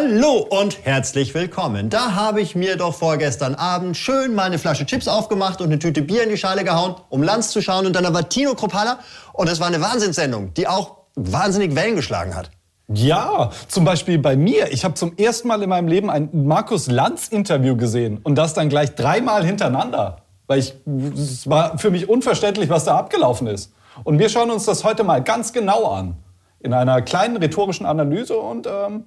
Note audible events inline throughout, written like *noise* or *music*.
Hallo und herzlich willkommen. Da habe ich mir doch vorgestern Abend schön mal eine Flasche Chips aufgemacht und eine Tüte Bier in die Schale gehauen, um Lanz zu schauen. Und dann war Tino Kropala und es war eine Wahnsinnssendung, die auch wahnsinnig Wellen geschlagen hat. Ja, zum Beispiel bei mir. Ich habe zum ersten Mal in meinem Leben ein Markus Lanz-Interview gesehen und das dann gleich dreimal hintereinander. Weil ich, es war für mich unverständlich, was da abgelaufen ist. Und wir schauen uns das heute mal ganz genau an. In einer kleinen rhetorischen Analyse und ähm,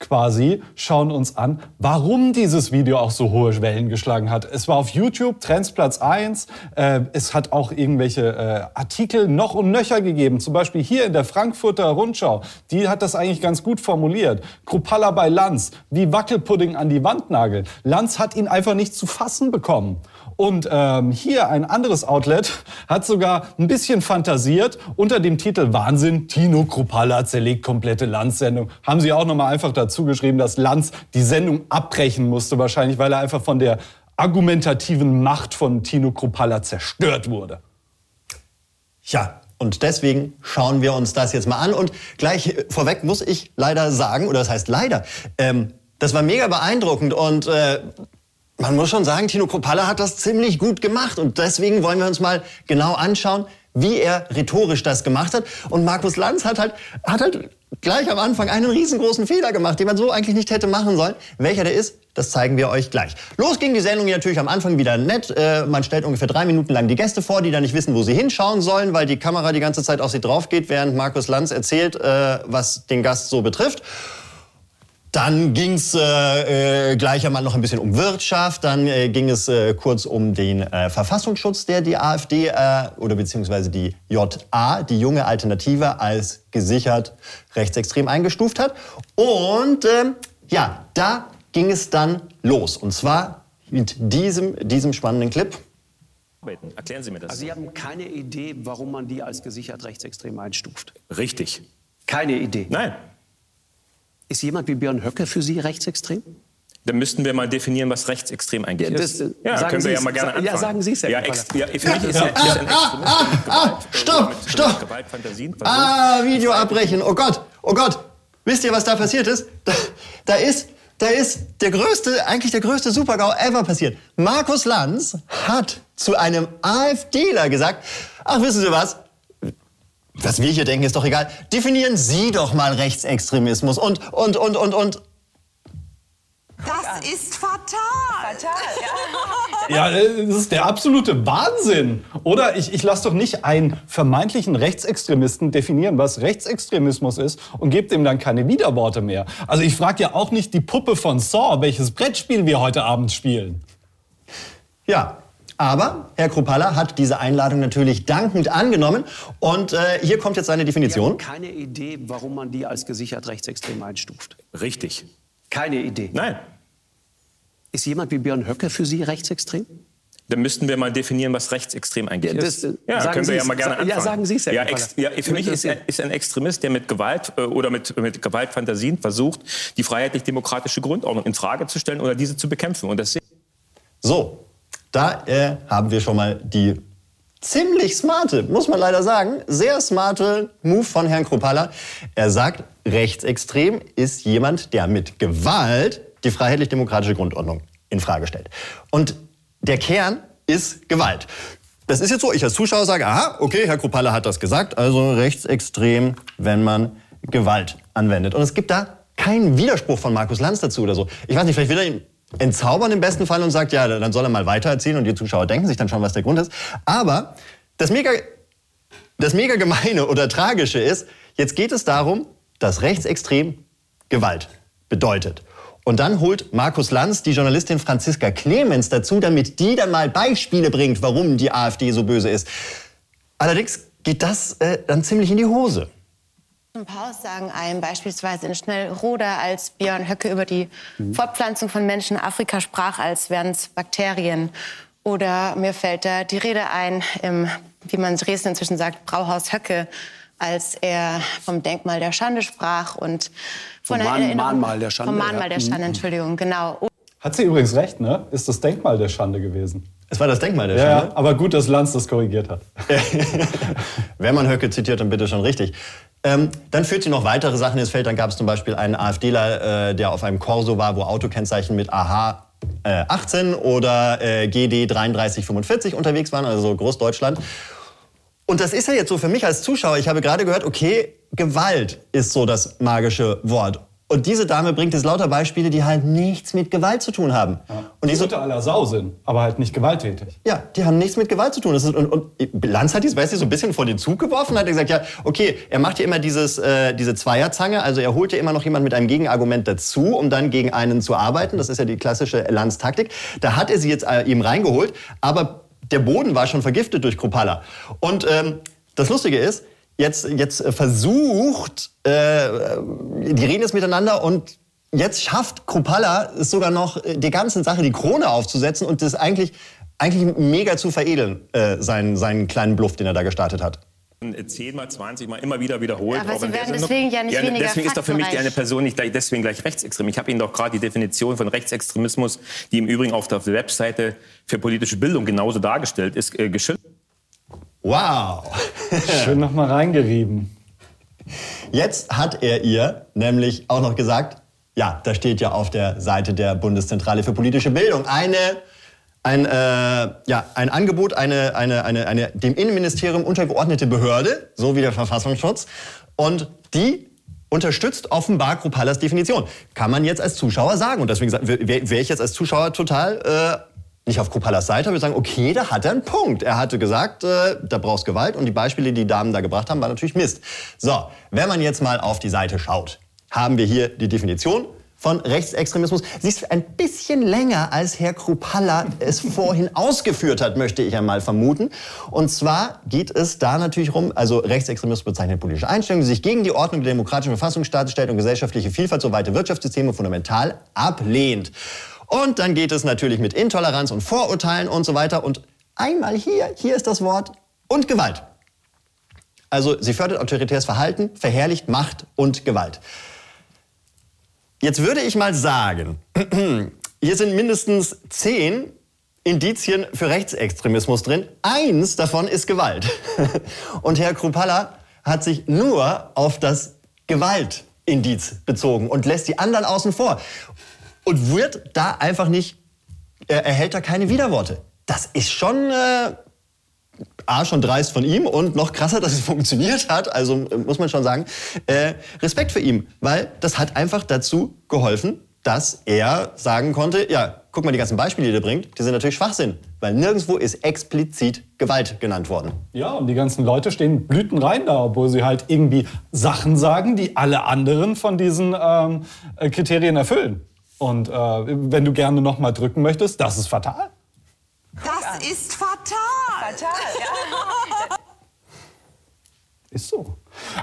quasi schauen uns an, warum dieses Video auch so hohe Wellen geschlagen hat. Es war auf YouTube, Trends Platz 1. Äh, es hat auch irgendwelche äh, Artikel noch und nöcher gegeben. Zum Beispiel hier in der Frankfurter Rundschau. Die hat das eigentlich ganz gut formuliert. Krupalla bei Lanz, wie Wackelpudding an die Wand nageln. Lanz hat ihn einfach nicht zu fassen bekommen. Und ähm, hier ein anderes Outlet hat sogar ein bisschen fantasiert unter dem Titel Wahnsinn, Tino Krupalla zerlegt komplette Lanz-Sendung. Haben sie auch nochmal einfach dazu geschrieben, dass Lanz die Sendung abbrechen musste, wahrscheinlich, weil er einfach von der argumentativen Macht von Tino Krupalla zerstört wurde. Ja, und deswegen schauen wir uns das jetzt mal an. Und gleich vorweg muss ich leider sagen, oder das heißt leider, ähm, das war mega beeindruckend und äh, man muss schon sagen, Tino Kropalla hat das ziemlich gut gemacht. Und deswegen wollen wir uns mal genau anschauen, wie er rhetorisch das gemacht hat. Und Markus Lanz hat halt, hat halt gleich am Anfang einen riesengroßen Fehler gemacht, den man so eigentlich nicht hätte machen sollen. Welcher der ist, das zeigen wir euch gleich. Los ging die Sendung natürlich am Anfang wieder nett. Äh, man stellt ungefähr drei Minuten lang die Gäste vor, die dann nicht wissen, wo sie hinschauen sollen, weil die Kamera die ganze Zeit auf sie drauf geht, während Markus Lanz erzählt, äh, was den Gast so betrifft. Dann ging es äh, äh, gleich einmal noch ein bisschen um Wirtschaft. Dann äh, ging es äh, kurz um den äh, Verfassungsschutz, der die AfD äh, oder beziehungsweise die JA, die junge Alternative, als gesichert rechtsextrem eingestuft hat. Und ähm, ja, da ging es dann los. Und zwar mit diesem, diesem spannenden Clip. Erklären Sie mir das. Also Sie haben keine Idee, warum man die als gesichert rechtsextrem einstuft. Richtig. Keine Idee. Nein. Ist jemand wie Björn Höcke für Sie rechtsextrem? Dann müssten wir mal definieren, was rechtsextrem eigentlich Ja, das, ist. äh, Ja, sagen können wir Sie ja mal es. gerne anfangen. ja, sagen Sie es, Herr ja, ex ja, für mich ist ist er ein Extremist, der mit Gewalt, äh, stopp, stopp. Ah, Video abbrechen. Oh Gott, oh Gott. Wisst ihr, was da passiert ist? Da, da ist, da ist der größte, eigentlich der größte Supergau ever passiert. Markus Lanz hat zu einem AfDler gesagt, ach, wissen Sie was? Was wir hier denken, ist doch egal. Definieren Sie doch mal Rechtsextremismus und, und, und, und, und. Das ist fatal. *laughs* Ja, äh, das ist der absolute Wahnsinn. Oder ich, ich lasse doch nicht einen vermeintlichen Rechtsextremisten definieren, was Rechtsextremismus ist und gebe dem dann keine Widerworte mehr. Also ich frage ja auch nicht die Puppe von Saw, welches Brettspiel wir heute Abend spielen. Ja, aber Herr Kropalla hat diese Einladung natürlich dankend angenommen. Und äh, hier kommt jetzt seine Definition. haben keine Idee, warum man die als gesichert rechtsextrem einstuft. Richtig. Keine Idee. Nein. Ist jemand wie Björn Höcke für Sie rechtsextrem? Dann müssten wir mal definieren, was rechtsextrem eigentlich Ja, ist. das, äh, Ja, sagen können wir Sie ja es. mal gerne anfangen. ja, sagen Sie es, ja, ja, für mich ist, ist ein Extremist, der mit Gewalt äh, oder mit, mit Gewaltfantasien versucht, die freiheitlich-demokratische Grundordnung in Frage zu stellen oder diese zu bekämpfen. Und das So, da äh, haben wir schon mal die ziemlich smarte, muss man leider sagen, sehr smarte Move von Herrn Kropala. Er sagt, rechtsextrem ist jemand, der mit Gewalt die freiheitlich-demokratische Grundordnung in Frage stellt. Und der Kern ist Gewalt. Das ist jetzt so, ich als Zuschauer sage, aha, okay, Herr Kropala hat das gesagt, also rechtsextrem, wenn man Gewalt anwendet. Und es gibt da keinen Widerspruch von Markus Lanz dazu oder so. Ich weiß nicht, vielleicht will er ihn entzaubern im besten Fall und sagt, ja, dann soll er mal weitererzählen und die Zuschauer denken sich dann schon, was der Grund ist. Aber das mega, das mega gemeine oder tragische ist, jetzt geht es darum, dass rechtsextrem Gewalt bedeutet. Und dann holt Markus Lanz die Journalistin Franziska Clemens dazu, damit die dann mal Beispiele bringt, warum die AfD so böse ist. Allerdings geht das äh, dann ziemlich in die Hose. Ein paar Aussagen ein, beispielsweise in Schnellroda, als Björn Höcke über die Fortpflanzung von Menschen in Afrika sprach, als wären es Bakterien. Oder mir fällt da die Rede ein, im, wie man in Dresden inzwischen sagt, Brauhaus Höcke, als er vom Denkmal der Schande sprach und von Vom Mahnmal der Schande, Vom Mahnmal der Schande, Entschuldigung, genau. Hat sie übrigens recht, ne? Ist das Denkmal der Schande gewesen. Es war das Denkmal der Ja, Schande. ja, aber gut, dass Lanz das korrigiert hat. *laughs* Wenn man Höcke zitiert, dann bitte schon richtig. Ähm, dann führt sie noch weitere Sachen ins Feld. Dann gab es zum Beispiel einen AfDler, äh, der auf einem Corso war, wo Autokennzeichen mit AH äh, 18 oder äh, GD 3345 unterwegs waren, also Großdeutschland. Und das ist ja jetzt so für mich als Zuschauer. Ich habe gerade gehört, okay, Gewalt ist so das magische Wort. Und diese Dame bringt jetzt lauter Beispiele, die halt nichts mit Gewalt zu tun haben. Ja. Und die die so, unter aller Sau sind, aber halt nicht gewalttätig. ja, die haben nichts mit Gewalt zu tun. Ist, und, und Lanz hat dies, weißt du, so ein bisschen vor den Zug geworfen, hat gesagt, ja, okay, er macht hier immer dieses, äh, diese Zweierzange, also er holt ja immer noch jemand mit einem Gegenargument dazu, um dann gegen einen zu arbeiten. Das ist ja die klassische Lanz-Taktik. Da hat er sie jetzt äh, ihm reingeholt, aber der Boden war schon vergiftet durch Kruppalla. Und ähm, das Lustige ist, jetzt, jetzt äh, versucht, äh, die reden jetzt miteinander und jetzt schafft Kruppalla es sogar noch, äh, die ganze Sache die Krone aufzusetzen und das eigentlich, eigentlich mega zu veredeln, äh, seinen, seinen kleinen Bluff, den er da gestartet hat. zehnmal, 20 Mal immer wieder wiederholt. Aber Sie der werden deswegen ja nicht weniger Deswegen ist doch für mich eine Person nicht gleich, deswegen gleich rechtsextrem. Ich habe Ihnen doch gerade die Definition von Rechtsextremismus, die im Übrigen auf der Webseite für politische Bildung genauso dargestellt ist, äh, geschildert. Wow! Schön nochmal reingerieben. Jetzt hat er ihr nämlich auch noch gesagt, ja, da steht ja auf der Seite der Bundeszentrale für politische Bildung eine, ein, äh, ja, ein Angebot, eine, eine, eine, eine dem Innenministerium untergeordnete Behörde, so wie der Verfassungsschutz, und die unterstützt offenbar Kruppallas Definition. Kann man jetzt als Zuschauer sagen. Und deswegen wäre wär ich jetzt als Zuschauer total äh, nicht auf Kruppallas Seite, aber wir sagen, okay, da hat er einen Punkt. Er hatte gesagt, äh, da brauchst Gewalt und die Beispiele, die die Damen da gebracht haben, waren natürlich Mist. So, wenn man jetzt mal auf die Seite schaut, haben wir hier die Definition von Rechtsextremismus. Sie ist ein bisschen länger, als Herr Kruppalla es *laughs* vorhin ausgeführt hat, möchte ich einmal vermuten. Und zwar geht es da natürlich rum, also Rechtsextremismus bezeichnet politische Einstellungen, die sich gegen die Ordnung der demokratischen Verfassungsstaat stellt und gesellschaftliche Vielfalt so weite Wirtschaftssysteme fundamental ablehnt. Und dann geht es natürlich mit Intoleranz und Vorurteilen und so weiter. Und einmal hier, hier ist das Wort und Gewalt. Also sie fördert autoritäres Verhalten, verherrlicht Macht und Gewalt. Jetzt würde ich mal sagen, *clears throat* hier sind mindestens zehn Indizien für Rechtsextremismus drin. Eins davon ist Gewalt. *laughs* Und Herr Krupalla hat sich nur auf das Gewaltindiz bezogen und lässt die anderen außen vor. Und wird da einfach nicht, er erhält da keine Widerworte. Das ist schon äh, A, schon dreist von ihm und noch krasser, dass es *laughs* funktioniert hat. Also äh, muss man schon sagen, äh, Respekt für ihn, weil das hat einfach dazu geholfen, dass er sagen konnte, ja, guck mal, die ganzen Beispiele, die er bringt, die sind natürlich Schwachsinn, weil nirgendwo ist explizit Gewalt genannt worden. Ja, und die ganzen Leute stehen Blüten rein da, obwohl sie halt irgendwie Sachen sagen, die alle anderen von diesen ähm, äh, Kriterien erfüllen. Und äh, wenn du gerne noch mal drücken möchtest, das ist fatal. Das ist fatal. Ist so.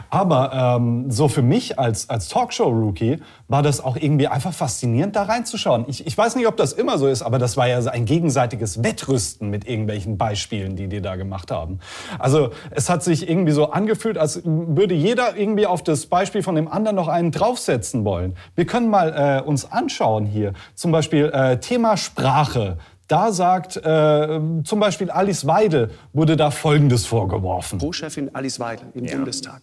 Aber ähm, so für mich als, als Talkshow-Rookie war das auch irgendwie einfach faszinierend, da reinzuschauen. Ich, ich weiß nicht, ob das immer so ist, aber das war ja ein gegenseitiges Wettrüsten mit irgendwelchen Beispielen, die die da gemacht haben. Also es hat sich irgendwie so angefühlt, als würde jeder irgendwie auf das Beispiel von dem anderen noch einen draufsetzen wollen. Wir können mal äh, uns anschauen hier, zum Beispiel äh, Thema Sprache. Da sagt äh, zum Beispiel Alice Weidel, wurde da Folgendes vorgeworfen. Pro-Chefin Alice Weidel im Bundestag,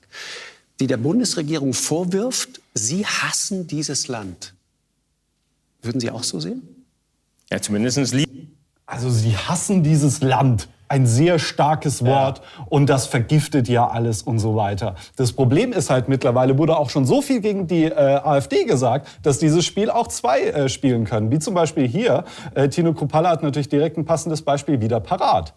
die der Bundesregierung vorwirft, sie hassen dieses Land. Würden Sie auch so sehen? Ja, zumindest lieb. Also sie hassen dieses Land. Ein sehr starkes Wort und das vergiftet ja alles und so weiter. Das Problem ist halt mittlerweile wurde auch schon so viel gegen die äh, AfD gesagt, dass dieses Spiel auch zwei äh, spielen können. Wie zum Beispiel hier. Äh, Tino Kruppalla hat natürlich direkt ein passendes Beispiel wieder parat.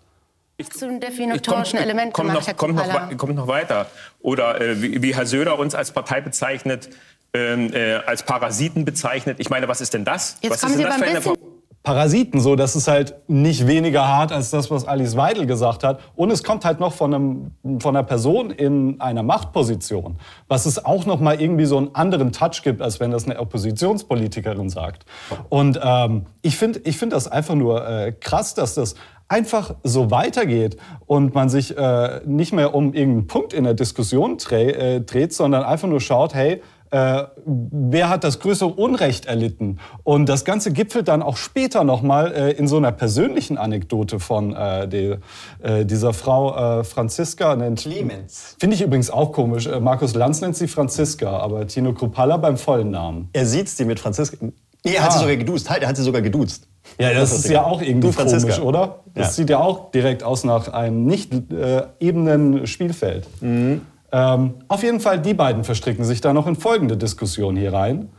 Zum definitorischen Element kommt gemacht, noch, kommt, noch, kommt noch weiter. Oder äh, wie, wie Herr Söder uns als Partei bezeichnet, ähm, äh, als Parasiten bezeichnet. Ich meine, was ist denn das? Jetzt was kommen ist Sie denn das aber ein für eine bisschen- Parasiten, so, das ist halt nicht weniger hart als das, was Alice Weidel gesagt hat. Und es kommt halt noch von, einem, von einer Person in einer Machtposition, was es auch noch mal irgendwie so einen anderen Touch gibt, als wenn das eine Oppositionspolitikerin sagt. Und ähm, ich finde ich find das einfach nur äh, krass, dass das einfach so weitergeht und man sich äh, nicht mehr um irgendeinen Punkt in der Diskussion äh, dreht, sondern einfach nur schaut, hey, äh, wer hat das größere Unrecht erlitten? Und das Ganze gipfelt dann auch später nochmal äh, in so einer persönlichen Anekdote von äh, die, äh, dieser Frau äh, Franziska. Nennt, Clemens. Finde ich übrigens auch komisch. Äh, Markus Lanz nennt sie Franziska, aber Tino Kruppalla beim vollen Namen. Er sieht sie mit Franziska. Nee, er hat sie Ah. sogar geduzt. Halt, er hat sie sogar geduzt. Ja, das ist ja auch irgendwie Du, Franziska. komisch, oder? Das Ja. sieht ja auch direkt aus nach einem nicht äh, ebenen Spielfeld. Mhm. Ähm, auf jeden Fall, die beiden verstricken sich da noch in folgende Diskussion hier rein.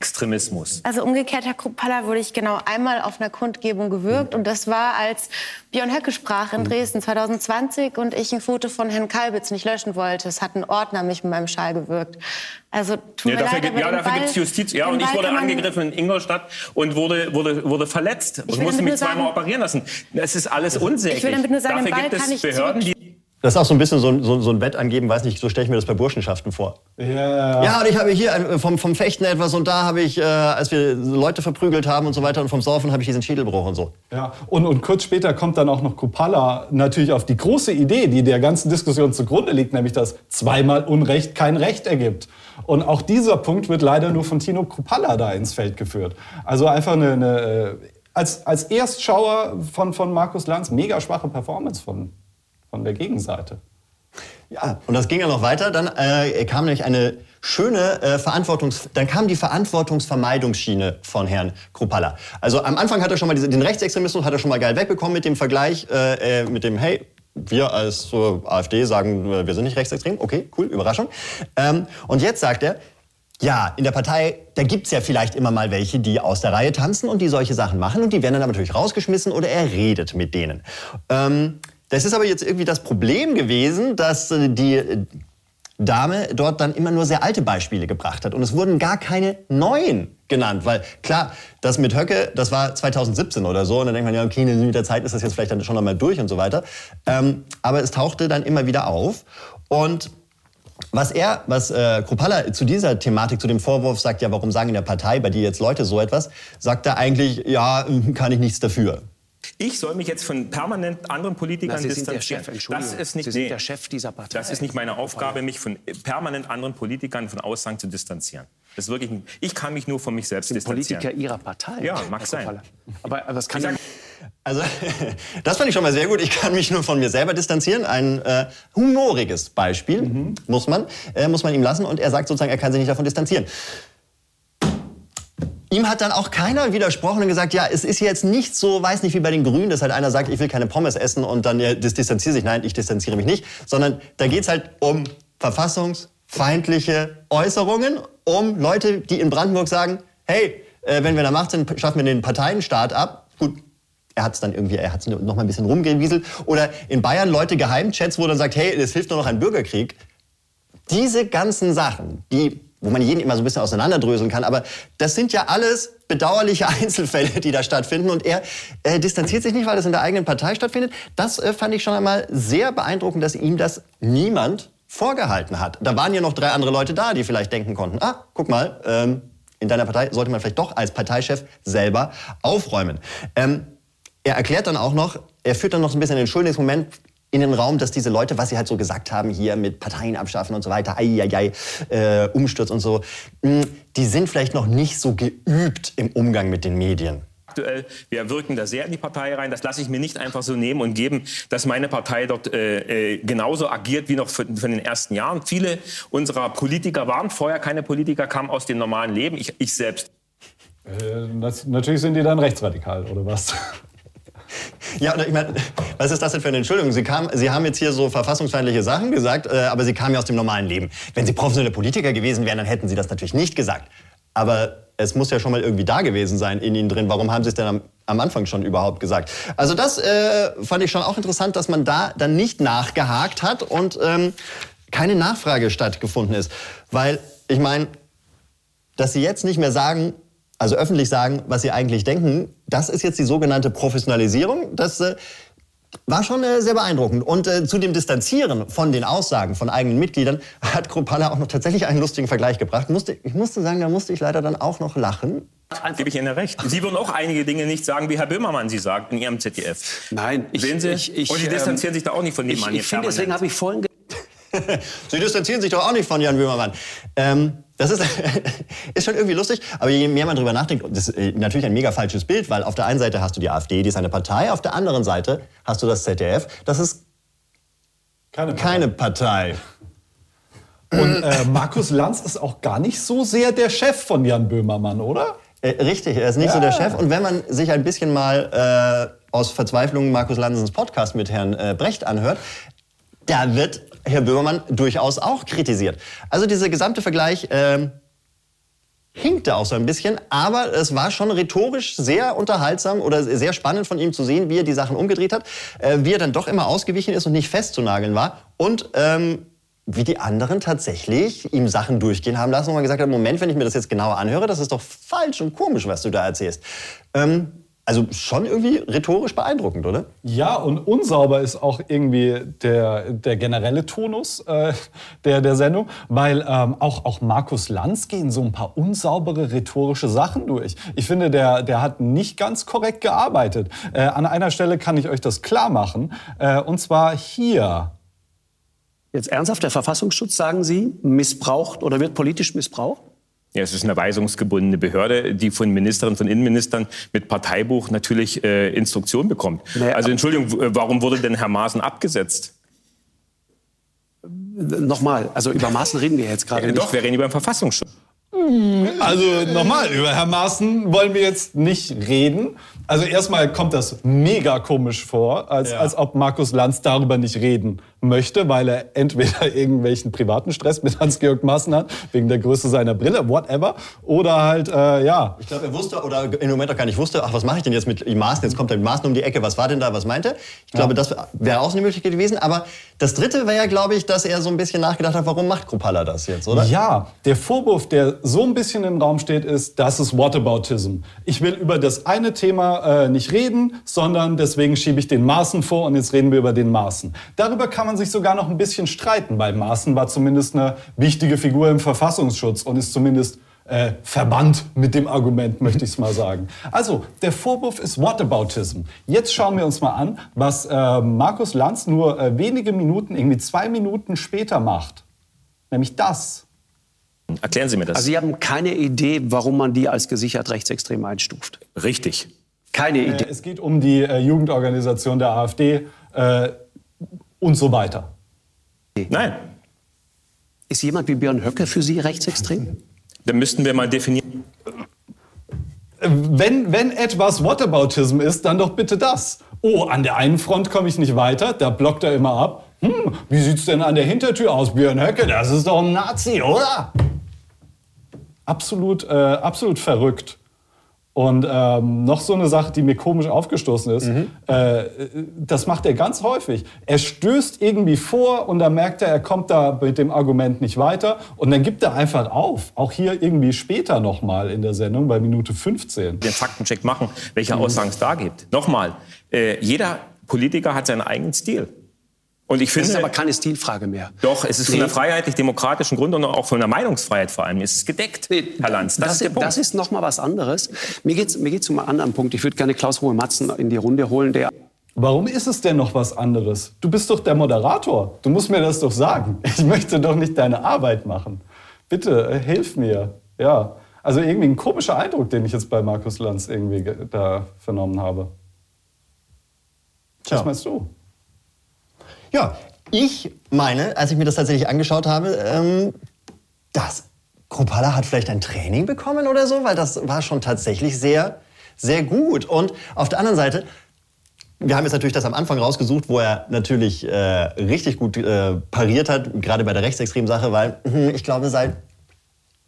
Extremismus. Also umgekehrt, Herr Kruppalla, wurde ich genau einmal auf einer Kundgebung gewürgt. Und das war, als Björn Höcke sprach in Dresden 2020 und ich ein Foto von Herrn Kalbitz nicht löschen wollte. Es hat ein Ordner mich mit meinem Schal gewürgt. Also tut Ja, mir dafür, leid, ja, dafür gibt es Justiz. Ja, und ich Ball wurde angegriffen in Ingolstadt und wurde, wurde, wurde verletzt und musste mich zweimal operieren lassen. Das ist alles unsäglich. Ich will damit nur sagen, dafür gibt es Behörden, die Das ist auch so ein bisschen so, ein- so, so ein Wett angeben, weiß nicht, so stelle ich mir das bei Burschenschaften vor. Ja, Ja, und ich habe hier äh, vom, vom Fechten etwas und da habe ich, äh, als wir Leute verprügelt haben und so weiter und vom Saufen habe ich diesen Schädelbruch und so. Ja, und, und kurz später kommt dann auch noch Kupala natürlich auf die große Idee, die der ganzen Diskussion zugrunde liegt, nämlich dass zweimal Unrecht kein Recht ergibt. Und auch dieser Punkt wird leider nur von Tino Kupala da ins Feld geführt. Also einfach eine, eine äh, als, als Erstschauer von, von Markus Lanz mega schwache Performance von, von der Gegenseite. Ja, und das ging ja noch weiter. Dann äh, kam nämlich eine schöne äh, Verantwortungs... Dann kam die Verantwortungsvermeidungsschiene von Herrn Kruppalla. Also am Anfang hat er schon mal diese, den Rechtsextremismus hat er schon mal geil wegbekommen mit dem Vergleich, äh, äh, mit dem, hey, wir als AfD sagen, äh, wir sind nicht rechtsextrem. Okay, cool, Überraschung. Ähm, und jetzt sagt er, ja, in der Partei, da gibt's ja vielleicht immer mal welche, die aus der Reihe tanzen und die solche Sachen machen und die werden dann aber natürlich rausgeschmissen oder er redet mit denen. Ähm, das ist aber jetzt irgendwie das Problem gewesen, dass äh, die äh, Dame dort dann immer nur sehr alte Beispiele gebracht hat und es wurden gar keine neuen genannt, weil klar, das mit Höcke, das war 2017 oder so und dann denkt man ja, okay, mit der Zeit ist das jetzt vielleicht dann schon noch mal durch und so weiter. Ähm, aber es tauchte dann immer wieder auf und was er, was äh, Kruppalla zu dieser Thematik, zu dem Vorwurf sagt, ja, warum sagen in der Partei bei dir jetzt Leute so etwas, sagt er eigentlich, ja, *laughs* kann ich nichts dafür. Ich soll mich jetzt von permanent anderen Politikern Na, distanzieren. Chef, das ist nicht, Sie sind nee. der Chef dieser Partei. Das ist nicht meine Aufgabe, mich von permanent anderen Politikern von Aussagen zu distanzieren. Das ist wirklich, ich kann mich nur von mich selbst distanzieren. Politiker Ihrer Partei. Ja, mag sein. Aber, aber das kann Ich ja Also, *laughs* das fand ich schon mal sehr gut. Ich kann mich nur von mir selber distanzieren. Ein äh, humoriges Beispiel muss man, äh, muss man ihm lassen. Und er sagt sozusagen, er kann sich nicht davon distanzieren. Ihm hat dann auch keiner widersprochen und gesagt, ja, es ist jetzt nicht so, weiß nicht, wie bei den Grünen, dass halt einer sagt, ich will keine Pommes essen und dann ja, das distanziert sich. Nein, ich distanziere mich nicht. Sondern da geht's halt um verfassungsfeindliche Äußerungen, um Leute, die in Brandenburg sagen, hey, äh, wenn wir da Macht sind, schaffen wir den Parteienstaat ab. Gut, er hat es dann irgendwie, er hat es noch mal ein bisschen rumgewieselt. Oder in Bayern Leute Geheimchats, wo dann sagt, hey, es hilft nur noch ein Bürgerkrieg. Diese ganzen Sachen, die, wo man jeden immer so ein bisschen auseinanderdröseln kann, aber das sind ja alles bedauerliche *laughs* Einzelfälle, die da stattfinden. Und er äh, distanziert sich nicht, weil das in der eigenen Partei stattfindet. Das äh, fand ich schon einmal sehr beeindruckend, dass ihm das niemand vorgehalten hat. Da waren ja noch drei andere Leute da, die vielleicht denken konnten, ah, guck mal, ähm, in deiner Partei sollte man vielleicht doch als Parteichef selber aufräumen. Ähm, er erklärt dann auch noch, er führt dann noch so ein bisschen den Entschuldigungsmoment in den Raum, dass diese Leute, was sie halt so gesagt haben, hier mit Parteien abschaffen und so weiter, ai, ai, ai, äh, Umsturz und so, mh, die sind vielleicht noch nicht so geübt im Umgang mit den Medien. Aktuell, wir wirken da sehr in die Partei rein. Das lasse ich mir nicht einfach so nehmen und geben, dass meine Partei dort äh, äh, genauso agiert wie noch für, für den ersten Jahren. Viele unserer Politiker waren vorher keine Politiker, kamen aus dem normalen Leben. Ich, ich selbst. Äh, das, natürlich sind die dann rechtsradikal, oder was? Ja, und ich meine, was ist das denn für eine Entschuldigung? Sie, kam, Sie haben jetzt hier so verfassungsfeindliche Sachen gesagt, äh, aber Sie kamen ja aus dem normalen Leben. Wenn Sie professionelle Politiker gewesen wären, dann hätten Sie das natürlich nicht gesagt. Aber es muss ja schon mal irgendwie da gewesen sein in Ihnen drin. Warum haben Sie es denn am, am Anfang schon überhaupt gesagt? Also das äh, fand ich schon auch interessant, dass man da dann nicht nachgehakt hat und ähm, keine Nachfrage stattgefunden ist. Weil, ich meine, dass sie jetzt nicht mehr sagen, also öffentlich sagen, was sie eigentlich denken, das ist jetzt die sogenannte Professionalisierung. Das äh, war schon äh, sehr beeindruckend. Und äh, zu dem Distanzieren von den Aussagen von eigenen Mitgliedern hat Kruppalla auch noch tatsächlich einen lustigen Vergleich gebracht. Musste, ich musste sagen, da musste ich leider dann auch noch lachen. Gebe ich Ihnen recht. Sie würden auch einige Dinge nicht sagen, wie Herr Böhmermann sie sagt in Ihrem ZDF. Nein, ich, Sehen Sie? ich, ich, Und Sie ähm, distanzieren sich da auch nicht von dem ich, Mann ich finde, deswegen habe ich vorhin *laughs* Sie distanzieren sich doch auch nicht von Jan Böhmermann. Ähm, das ist, *laughs* ist schon irgendwie lustig, aber je mehr man drüber nachdenkt, das ist äh, natürlich ein mega falsches Bild, weil auf der einen Seite hast du die AfD, die ist eine Partei, auf der anderen Seite hast du das ZDF, das ist Keine Partei. keine Partei. Und äh, Markus Lanz ist auch gar nicht so sehr der Chef von Jan Böhmermann, oder? Äh, richtig, er ist nicht so der Ja. Chef. Und wenn man sich ein bisschen mal äh, aus Verzweiflung Markus Lansens Podcast mit Herrn äh, Brecht anhört, da wird Herr Böhmermann durchaus auch kritisiert. Also dieser gesamte Vergleich ähm, hinkte auch so ein bisschen, aber es war schon rhetorisch sehr unterhaltsam oder sehr spannend von ihm zu sehen, wie er die Sachen umgedreht hat, äh, wie er dann doch immer ausgewichen ist und nicht festzunageln war und ähm, wie die anderen tatsächlich ihm Sachen durchgehen haben lassen und man gesagt hat, Moment, wenn ich mir das jetzt genauer anhöre, das ist doch falsch und komisch, was du da erzählst. Ähm, also schon irgendwie rhetorisch beeindruckend, oder? Ja, und unsauber ist auch irgendwie der, der generelle Tonus äh, der, der Sendung, weil ähm, auch, auch Markus Lanz gehen so ein paar unsaubere rhetorische Sachen durch. Ich finde, der, der hat nicht ganz korrekt gearbeitet. Äh, an einer Stelle kann ich euch das klar machen, äh, und zwar hier. Jetzt ernsthaft, der Verfassungsschutz, sagen Sie, missbraucht oder wird politisch missbraucht? Ja, es ist eine weisungsgebundene Behörde, die von Ministerinnen, von Innenministern mit Parteibuch natürlich äh, Instruktion bekommt. Naja, also Entschuldigung, w- warum wurde denn Herr Maaßen abgesetzt? Nochmal, also über Maßen reden wir jetzt gerade Äh, nicht. doch, wir reden über den Verfassungsschutz. Also nochmal, über Herrn Maaßen wollen wir jetzt nicht reden. Also erstmal kommt das mega komisch vor, als, als ob Markus Lanz darüber nicht reden möchte, weil er entweder *laughs* irgendwelchen privaten Stress mit Hans-Georg Maaßen hat, wegen der Größe seiner Brille, whatever, oder halt, äh, ja, Ich glaube, er wusste oder im Moment auch gar nicht wusste, ach, was mache ich denn jetzt mit Maaßen? Jetzt kommt er mit Maaßen um die Ecke, was war denn da, was meinte? Ich glaube, das wäre auch so eine Möglichkeit gewesen. Aber das Dritte wäre ja, glaube ich, dass er so ein bisschen nachgedacht hat, warum macht Kruppalla das jetzt, oder? Ja, der Vorwurf, der so ein bisschen im Raum steht, ist, das ist Whataboutism. Ich will über das eine Thema äh, nicht reden, sondern deswegen schiebe ich den Maaßen vor und jetzt reden wir über den Maaßen. Darüber kann man sich sogar noch ein bisschen streiten, weil Maaßen war zumindest eine wichtige Figur im Verfassungsschutz und ist zumindest äh, verbannt mit dem Argument, möchte ich es mal sagen. Also, der Vorwurf ist Whataboutism. Jetzt schauen wir uns mal an, was äh, Markus Lanz nur äh, wenige Minuten, irgendwie zwei Minuten später macht. Nämlich das. Erklären Sie mir das. Also Sie haben keine Idee, warum man die als gesichert rechtsextrem einstuft. Richtig. Keine Idee. Äh, Es geht um die äh, Jugendorganisation der AfD äh, und so weiter. Nein, Ist jemand wie Björn Höcke für Sie rechtsextrem? dann müssten wir mal definieren. Äh, Wenn, wenn etwas Whataboutism ist, dann doch bitte das. Oh, an der einen Front komme ich nicht weiter, da blockt er immer ab. Hm, wie sieht's denn an der Hintertür aus, Björn Höcke? Das ist doch ein Nazi, oder? Absolut, äh, absolut verrückt. Und ähm, noch so eine Sache, die mir komisch aufgestoßen ist, äh, das macht er ganz häufig. Er stößt irgendwie vor und dann merkt er, er kommt da mit dem Argument nicht weiter und dann gibt er einfach auf. Auch hier irgendwie später nochmal in der Sendung bei Minute 15. den Faktencheck machen, welche Aussagen es da gibt. Nochmal, äh, jeder Politiker hat seinen eigenen Stil. Und ich Das ist finde, aber keine Stilfrage mehr. doch, es ist von Nee. der freiheitlich-demokratischen Grund und auch von der Meinungsfreiheit vor allem. Es ist gedeckt, Herr Lanz. Das, Das, ist der Punkt. das ist noch mal was anderes. Mir geht es mir geht's um einen anderen Punkt. Ich würde gerne Klaus Ruhe-Matzen in die Runde holen, der Warum ist es denn noch was anderes? Du bist doch der Moderator. Du musst mir das doch sagen. *laughs* Ich möchte doch nicht deine Arbeit machen. Bitte, äh, hilf mir. Ja. Also irgendwie ein komischer Eindruck, den ich jetzt bei Markus Lanz irgendwie ge- da vernommen habe. Was Tja. meinst du? Ja, ich meine, als ich mir das tatsächlich angeschaut habe, ähm, dass Kruppalla hat vielleicht ein Training bekommen oder so, weil das war schon tatsächlich sehr, sehr gut. Und auf der anderen Seite, wir haben jetzt natürlich das am Anfang rausgesucht, wo er natürlich äh, richtig gut äh, pariert hat, gerade bei der rechtsextremen Sache, weil hm, ich glaube, seit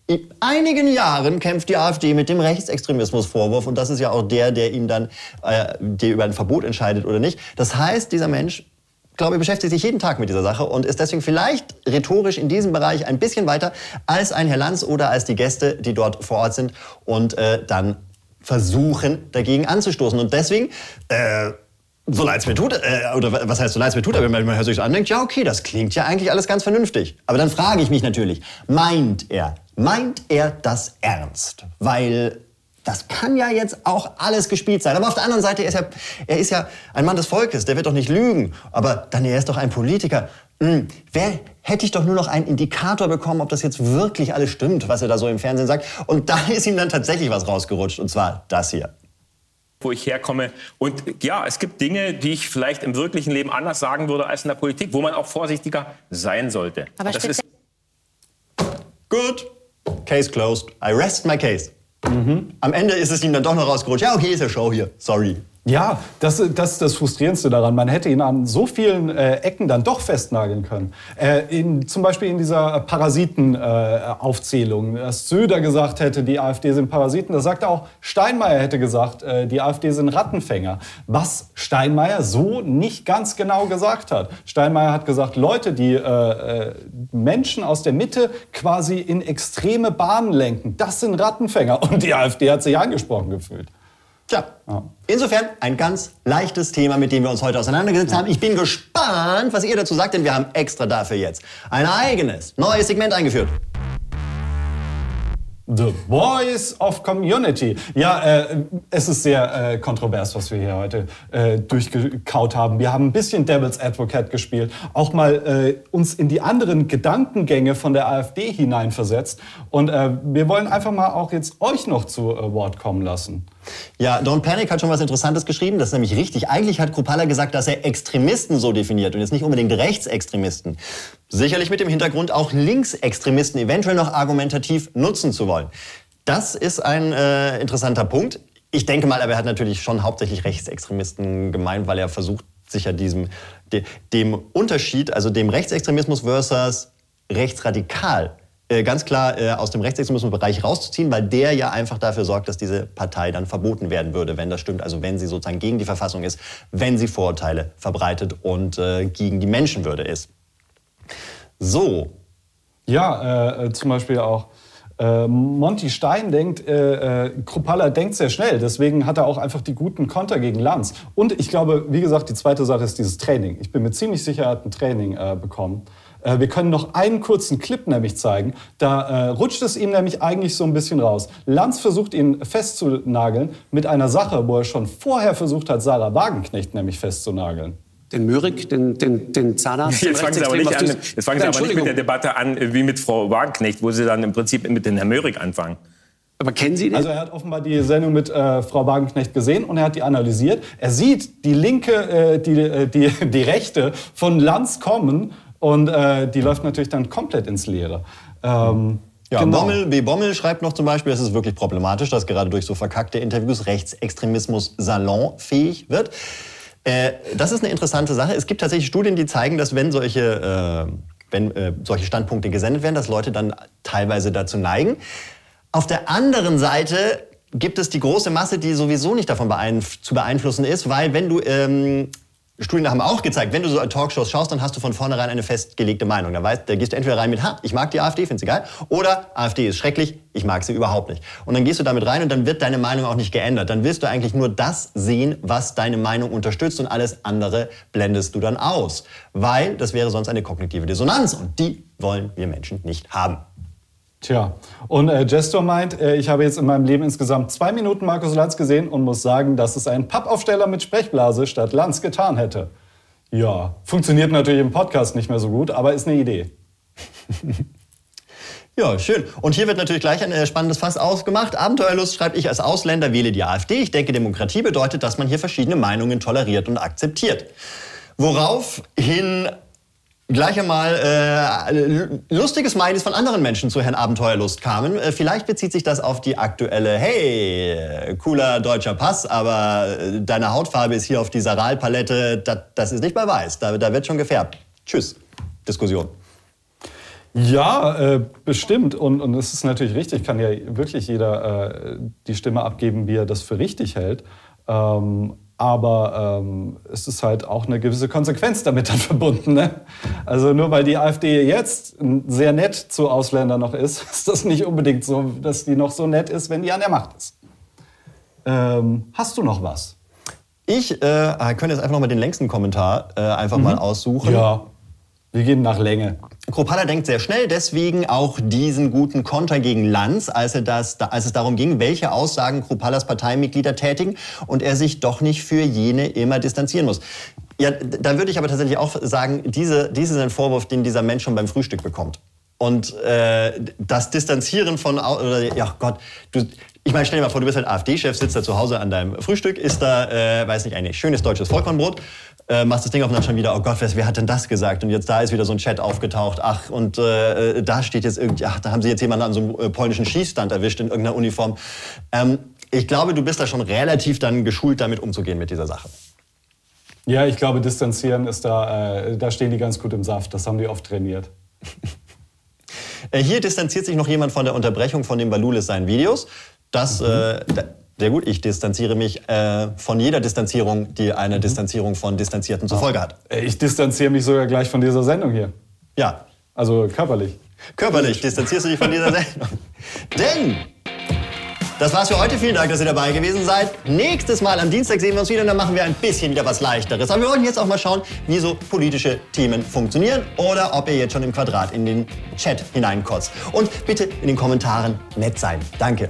in einigen Jahren kämpft die AfD mit dem Rechtsextremismusvorwurf und das ist ja auch der, der ihm dann äh, der über ein Verbot entscheidet oder nicht. Das heißt, dieser Mensch, glaube beschäftigt sich jeden Tag mit dieser Sache und ist deswegen vielleicht rhetorisch in diesem Bereich ein bisschen weiter als ein Herr Lanz oder als die Gäste, die dort vor Ort sind und äh, dann versuchen, dagegen anzustoßen. Und deswegen äh, so leid es mir tut, äh, oder was heißt so leid es mir tut, aber wenn man sich andenkt, ja okay, das klingt ja eigentlich alles ganz vernünftig. Aber dann frage ich mich natürlich, meint er, meint er das ernst? Weil das kann ja jetzt auch alles gespielt sein. Aber auf der anderen Seite, er ist ja, er ist ja ein Mann des Volkes, der wird doch nicht lügen. Aber dann, er ist doch ein Politiker. hm, wer hätte ich doch nur noch einen Indikator bekommen, ob das jetzt wirklich alles stimmt, was er da so im Fernsehen sagt. Und da *laughs* ist ihm dann tatsächlich was rausgerutscht, und zwar das hier wo ich herkomme. Und ja, es gibt Dinge, die ich vielleicht im wirklichen Leben anders sagen würde als in der Politik, wo man auch vorsichtiger sein sollte. Aber das ist Gut. Case closed. I rest my case. Am Ende ist es ihm dann doch noch rausgerutscht. Ja, okay, ist ja Show hier. Sorry. Ja, das, das ist das Frustrierendste daran. Man hätte ihn an so vielen äh, Ecken dann doch festnageln können. Äh, in, zum Beispiel in dieser Parasitenaufzählung, äh, dass Söder gesagt hätte, die AfD sind Parasiten. Das sagte auch Steinmeier hätte gesagt, äh, die AfD sind Rattenfänger. Was Steinmeier so nicht ganz genau gesagt hat. Steinmeier hat gesagt, Leute, die äh, äh, Menschen aus der Mitte quasi in extreme Bahnen lenken, das sind Rattenfänger. Und die AfD hat sich angesprochen gefühlt. Tja, insofern ein ganz leichtes Thema, mit dem wir uns heute auseinandergesetzt haben. Ich bin gespannt, was ihr dazu sagt, denn wir haben extra dafür jetzt ein eigenes, neues Segment eingeführt. The Voice of Community. Ja, äh, es ist sehr äh, kontrovers, was wir hier heute äh, durchgekaut haben. Wir haben ein bisschen Devil's Advocate gespielt, auch mal äh, uns in die anderen Gedankengänge von der AfD hineinversetzt. Und äh, wir wollen einfach mal auch jetzt euch noch zu äh, Wort kommen lassen. Ja, Don't Panic hat schon was Interessantes geschrieben. Das ist nämlich richtig. Eigentlich hat Kruppalla gesagt, dass er Extremisten so definiert und jetzt nicht unbedingt Rechtsextremisten. Sicherlich mit dem Hintergrund, auch Linksextremisten eventuell noch argumentativ nutzen zu wollen. Das ist ein äh, interessanter Punkt. Ich denke mal, aber er hat natürlich schon hauptsächlich Rechtsextremisten gemeint, weil er versucht, sich ja diesem, de, dem Unterschied, also dem Rechtsextremismus versus rechtsradikal, ganz klar äh, aus dem Rechtsextremismusbereich rauszuziehen, weil der ja einfach dafür sorgt, dass diese Partei dann verboten werden würde, wenn das stimmt. Also wenn sie sozusagen gegen die Verfassung ist, wenn sie Vorurteile verbreitet und äh, gegen die Menschenwürde ist. So. Ja, äh, äh, zum Beispiel auch. Äh, Monty Stein denkt, äh, äh, Kruppalla denkt sehr schnell, deswegen hat er auch einfach die guten Konter gegen Lanz. Und ich glaube, wie gesagt, die zweite Sache ist dieses Training. Ich bin mir ziemlich sicher, er hat ein Training äh, bekommen. Äh, wir können noch einen kurzen Clip nämlich zeigen. Da äh, rutscht es ihm nämlich eigentlich so ein bisschen raus. Lanz versucht ihn festzunageln mit einer Sache, wo er schon vorher versucht hat, Sarah Wagenknecht nämlich festzunageln. Den Möhrig, den, den, den Zahnarzt. Jetzt fangen Sie aber nicht, an, jetzt fangen Sie aber nicht mit der. Debatte an, äh, wie mit Frau Wagenknecht, wo Sie dann im Prinzip mit den Herrn Möhrig anfangen. Aber kennen Sie den? Also er hat offenbar die Sendung mit äh, Frau Wagenknecht gesehen und er hat die analysiert. Er sieht die linke, äh, die, äh, die, *laughs* die rechte von Lanz kommen und äh, die läuft natürlich dann komplett ins Leere. Ähm, Ja, genau. Bommel, B. Bommel schreibt noch zum Beispiel, es ist wirklich problematisch, dass gerade durch so verkackte Interviews Rechtsextremismus salonfähig wird. Äh, das ist eine interessante Sache. Es gibt tatsächlich Studien, die zeigen, dass wenn solche, äh, wenn, äh, solche Standpunkte gesendet werden, dass Leute dann teilweise dazu neigen. Auf der anderen Seite gibt es die große Masse, die sowieso nicht davon beeinf zu beeinflussen ist, weil wenn du ähm, Studien haben auch gezeigt, wenn du so Talkshows schaust, dann hast du von vornherein eine festgelegte Meinung. Da, weißt, da gehst du entweder rein mit, ha, ich mag die AfD, finde sie geil, oder AfD ist schrecklich, ich mag sie überhaupt nicht. Und dann gehst du damit rein und dann wird deine Meinung auch nicht geändert. Dann willst du eigentlich nur das sehen, was deine Meinung unterstützt und alles andere blendest du dann aus. Weil das wäre sonst eine kognitive Dissonanz und die wollen wir Menschen nicht haben. Tja, und äh, Gestor meint, äh, ich habe jetzt in meinem Leben insgesamt zwei Minuten Markus Lanz gesehen und muss sagen, dass es ein Pappaufsteller mit Sprechblase statt Lanz getan hätte. Ja, funktioniert natürlich im Podcast nicht mehr so gut, aber ist eine Idee. *laughs* Ja, schön. Und hier wird natürlich gleich ein äh, spannendes Fass aufgemacht. Abenteuerlust schreibt ich als Ausländer wähle die AfD. Ich denke, Demokratie bedeutet, dass man hier verschiedene Meinungen toleriert und akzeptiert. Woraufhin gleich einmal äh, lustiges Smileys von anderen Menschen zu Herrn Abenteuerlust kamen. Äh, vielleicht bezieht sich das auf die aktuelle, hey, cooler deutscher Pass, aber äh, deine Hautfarbe ist hier auf dieser Ralpalette, das, das ist nicht mehr weiß, da, da wird schon gefärbt. Tschüss. Diskussion. Ja, äh, bestimmt. Und, und es ist natürlich richtig, kann ja wirklich jeder äh, die Stimme abgeben, wie er das für richtig hält. Ähm, aber ähm, es ist halt auch eine gewisse Konsequenz damit dann *laughs* verbunden. Ne? Also nur weil die AfD jetzt sehr nett zu Ausländern noch ist, *laughs* ist das nicht unbedingt so, dass die noch so nett ist, wenn die an der Macht ist. Ähm, hast du noch was? Ich äh, könnte jetzt einfach noch mal den längsten Kommentar äh, einfach mal aussuchen. Ja, wir gehen nach Länge. Kropala denkt sehr schnell, deswegen auch diesen guten Konter gegen Lanz, als, er das, als es darum ging, welche Aussagen Kropalas Parteimitglieder tätigen und er sich doch nicht für jene immer distanzieren muss. Ja, da würde ich aber tatsächlich auch sagen, diese, diese ist ein Vorwurf, den dieser Mensch schon beim Frühstück bekommt. Und äh, das Distanzieren von, oder, ja Gott, du, ich meine, stell dir mal vor, du bist halt AfD-Chef, sitzt da zu Hause an deinem Frühstück, isst da, äh, weiß nicht, ein schönes deutsches Vollkornbrot, äh, machst das Ding auf und dann schon wieder, oh Gott, wer, wer, hat denn das gesagt? Und jetzt da ist wieder so ein Chat aufgetaucht, ach, und äh, da steht jetzt irgendwie, ach, da haben sie jetzt jemanden an so einem äh, polnischen Schießstand erwischt in irgendeiner Uniform. Ähm, ich glaube, du bist da schon relativ dann geschult, damit umzugehen mit dieser Sache. Ja, ich glaube, distanzieren ist da, äh, da stehen die ganz gut im Saft. Das haben die oft trainiert. *laughs* Äh, hier distanziert sich noch jemand von der Unterbrechung von den Balulis seinen Videos. Das, mhm. äh, sehr gut, ich distanziere mich äh, von jeder Distanzierung, die eine mhm. Distanzierung von Distanzierten zur Folge hat. Äh, ich distanziere mich sogar gleich von dieser Sendung hier. Ja. Also körperlich. Körperlich distanzierst du dich von dieser *laughs* Sendung. Denn das war's für heute. Vielen Dank, dass ihr dabei gewesen seid. Nächstes Mal am Dienstag sehen wir uns wieder und dann machen wir ein bisschen wieder was Leichteres. Aber wir wollen jetzt auch mal schauen, wie so politische Themen funktionieren oder ob ihr jetzt schon im Quadrat in den Chat hineinkotzt. Und bitte in den Kommentaren nett sein. Danke.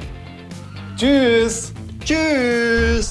Tschüss. Tschüss.